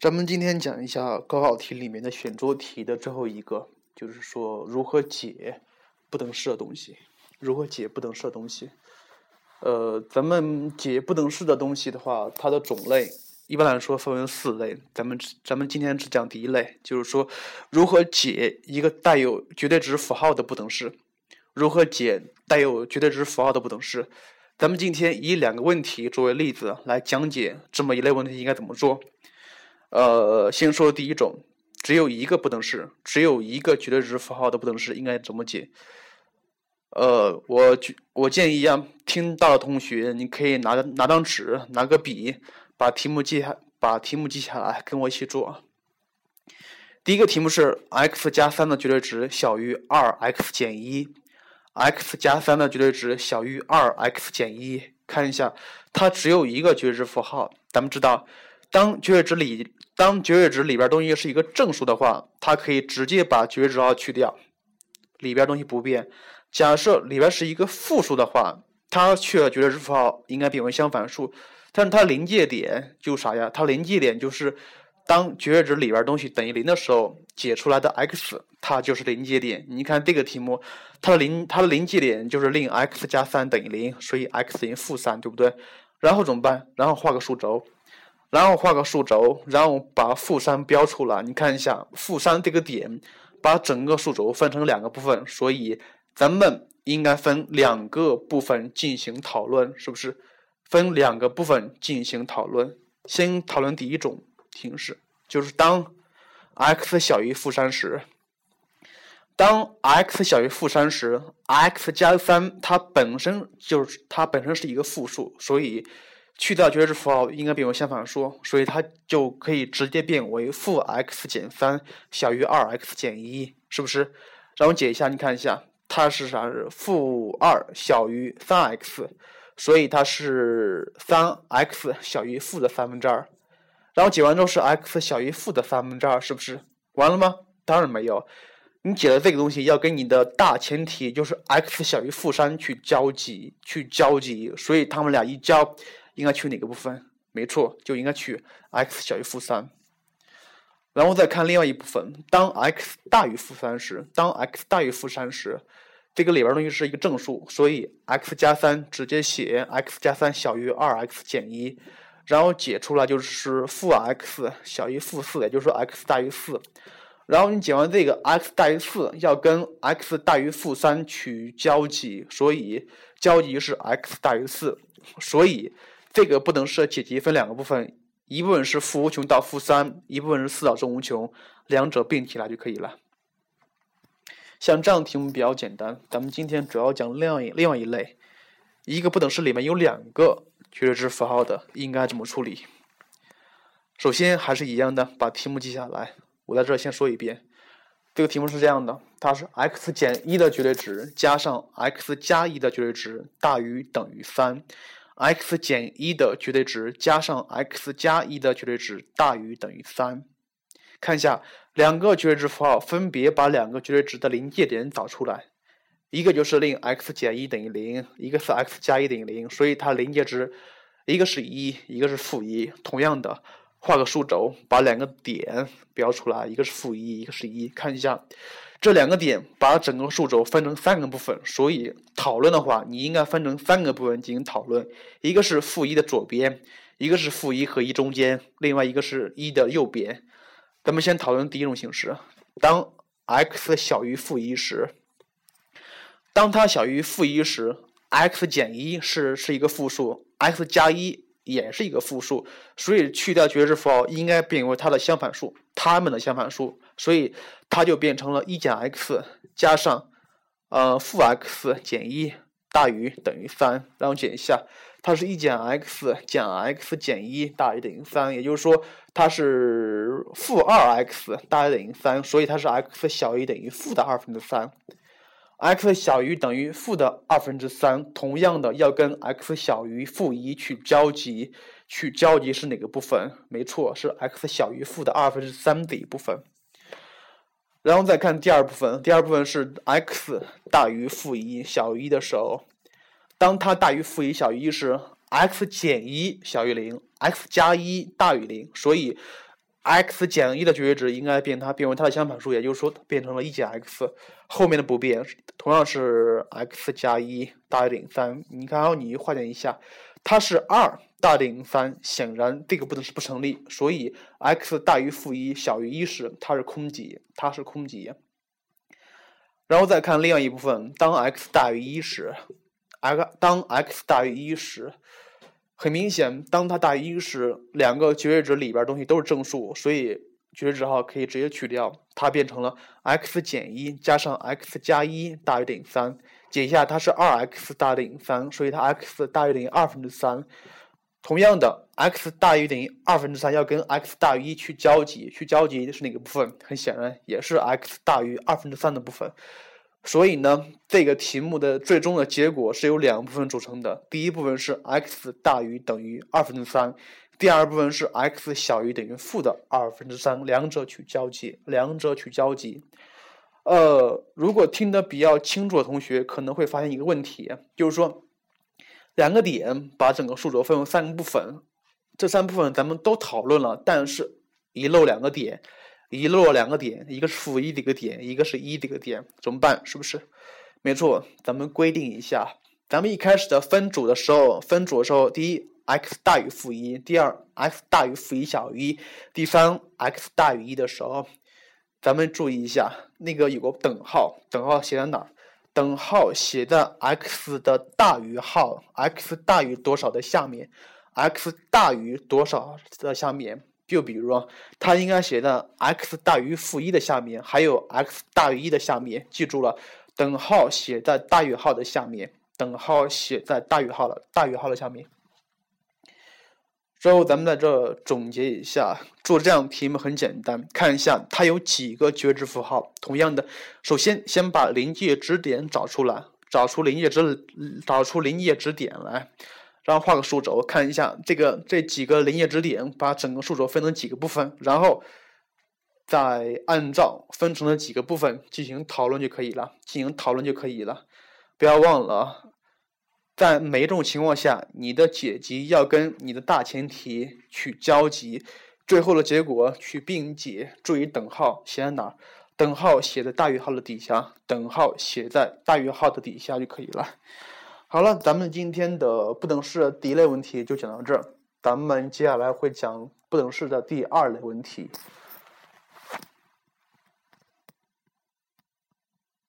咱们今天讲一下高考题里面的选择题的最后一个，就是说如何解不等式的东西。如何解不等式的东西？呃，咱们解不等式的东西的话，它的种类一般来说分为四类。咱们咱们今天只讲第一类，就是说如何解一个带有绝对值符号的不等式。如何解带有绝对值符号的不等式？咱们今天以两个问题作为例子来讲解这么一类问题应该怎么做。呃，先说第一种，只有一个不等式，只有一个绝对值符号的不等式应该怎么解？呃，我我建议啊，听到的同学你可以拿拿张纸，拿个笔，把题目记下，把题目记下来，跟我一起做。第一个题目是 x 加三的绝对值小于二 x 减一，x 加三的绝对值小于二 x 减一，看一下，它只有一个绝对值符号，咱们知道。当绝对值里，当绝对值里边东西是一个正数的话，它可以直接把绝对值号去掉，里边东西不变。假设里边是一个负数的话，它去了绝对值符号应该变为相反数，但是它临界点就啥呀？它临界点就是当绝对值里边东西等于零的时候，解出来的 x 它就是临界点。你看这个题目，它的临它的临界点就是令 x 加三等于零，所以 x 等于负三，对不对？然后怎么办？然后画个数轴。然后画个数轴，然后把负三标出来。你看一下，负三这个点，把整个数轴分成两个部分，所以咱们应该分两个部分进行讨论，是不是？分两个部分进行讨论。先讨论第一种形式，就是当 x 小于负三时，当 x 小于负三时，x 加三它本身就是它本身是一个负数，所以。去掉绝对值符号应该变为相反数，所以它就可以直接变为负 x 减三小于二 x 减一，是不是？让我解一下，你看一下，它是啥？是负二小于三 x，所以它是三 x 小于负的三分之二。然后解完之后是 x 小于负的三分之二，是不是？完了吗？当然没有。你解的这个东西要跟你的大前提就是 x 小于负三去交集，去交集，所以他们俩一交。应该取哪个部分？没错，就应该取 x 小于负三。然后再看另外一部分，当 x 大于负三时，当 x 大于负三时，这个里边东西是一个正数，所以 x 加三直接写 x 加三小于二 x 减一，然后解出来就是负 x 小于负四，也就是说 x 大于四。然后你解完这个 x 大于四，要跟 x 大于负三取交集，所以交集是 x 大于四，所以。这个不等式解集分两个部分，一部分是负无穷到负三，一部分是四到正无穷，两者并起来就可以了。像这样题目比较简单，咱们今天主要讲另外一另外一类，一个不等式里面有两个绝对值符号的，应该怎么处理？首先还是一样的，把题目记下来。我在这儿先说一遍，这个题目是这样的，它是 x 减一的绝对值加上 x 加一的绝对值大于等于三。X 减一的绝对值加上 x 加一的绝对值大于等于三。看一下两个绝对值符号，分别把两个绝对值的临界点找出来。一个就是令 x 减一等于零，一个是 x 加一等于零，所以它临界值一个是一，一个是负一。同样的，画个数轴，把两个点标出来，一个是负一，一个是一。看一下。这两个点把整个数轴分成三个部分，所以讨论的话，你应该分成三个部分进行讨论。一个是负一的左边，一个是负一和一中间，另外一个是一的右边。咱们先讨论第一种形式：当 x 小于负一时，当它小于负一时，x 减一是是一个负数，x 加一。也是一个负数，所以去掉绝对值符号应该变为它的相反数，它们的相反数，所以它就变成了一减 x 加上呃负 x 减一大于等于三，然后减一下，它是一减 x 减 x 减一大于等于三，也就是说它是负二 x 大于等于三，所以它是 x 小于等于负的二分之三。X 小于等于负的二分之三，同样的要跟 x 小于负一去交集，去交集是哪个部分？没错，是 x 小于负的二分之三的一部分。然后再看第二部分，第二部分是 x 大于负一小于一的时候，当它大于负一小于一时，x 减一小于零，x 加一大于零，所以 x 减一的绝对值应该变它变为它的相反数，也就是说变成了一减 x，后面的不变，同样是 x 加一大于等于三。你看，然后，你化简一下，它是二大于等于三，显然这个不能是不成立，所以 x 大于负一小于一时，它是空集，它是空集。然后再看另外一部分，当 x 大于一时，x 当 x 大于一时。很明显，当它大于一时，两个绝对值里边东西都是正数，所以绝对值号可以直接取掉，它变成了 x 减一加上 x 加一大于等于三。解一下，它是二 x 大于等于三，所以它 x 大于等于二分之三。同样的，x 大于等于二分之三要跟 x 大于一去交集，去交集是哪个部分？很显然，也是 x 大于二分之三的部分。所以呢，这个题目的最终的结果是由两部分组成的。第一部分是 x 大于等于二分之三，第二部分是 x 小于等于负的二分之三，两者取交集，两者取交集。呃，如果听得比较清楚的同学可能会发现一个问题，就是说，两个点把整个数轴分为三个部分，这三部分咱们都讨论了，但是遗漏两个点。遗漏了两个点，一个是负一的一个点，一个是一的一个点，怎么办？是不是？没错，咱们规定一下，咱们一开始的分组的时候，分组的时候，第一，x 大于负一；第二，x 大于负一小于一；第三，x 大于一的时候，咱们注意一下，那个有个等号，等号写在哪儿？等号写在 x 的大于号，x 大于多少的下面？x 大于多少的下面？就比如，它应该写在 x 大于负一的下面，还有 x 大于一的下面。记住了，等号写在大于号的下面，等号写在大于号的大于号的下面。之后咱们在这总结一下，做这样题目很简单，看一下它有几个绝对符号。同样的，首先先把临界值点找出来，找出临界值，找出临界值点来。然后画个数轴，看一下这个这几个临界值点，把整个数轴分成几个部分，然后再按照分成的几个部分进行讨论就可以了。进行讨论就可以了。不要忘了，在每一种情况下，你的解集要跟你的大前提去交集，最后的结果去并解。注意等号写在哪儿？等号写在大于号的底下，等号写在大于号的底下就可以了。好了，咱们今天的不等式第一类问题就讲到这儿，咱们接下来会讲不等式的第二类问题。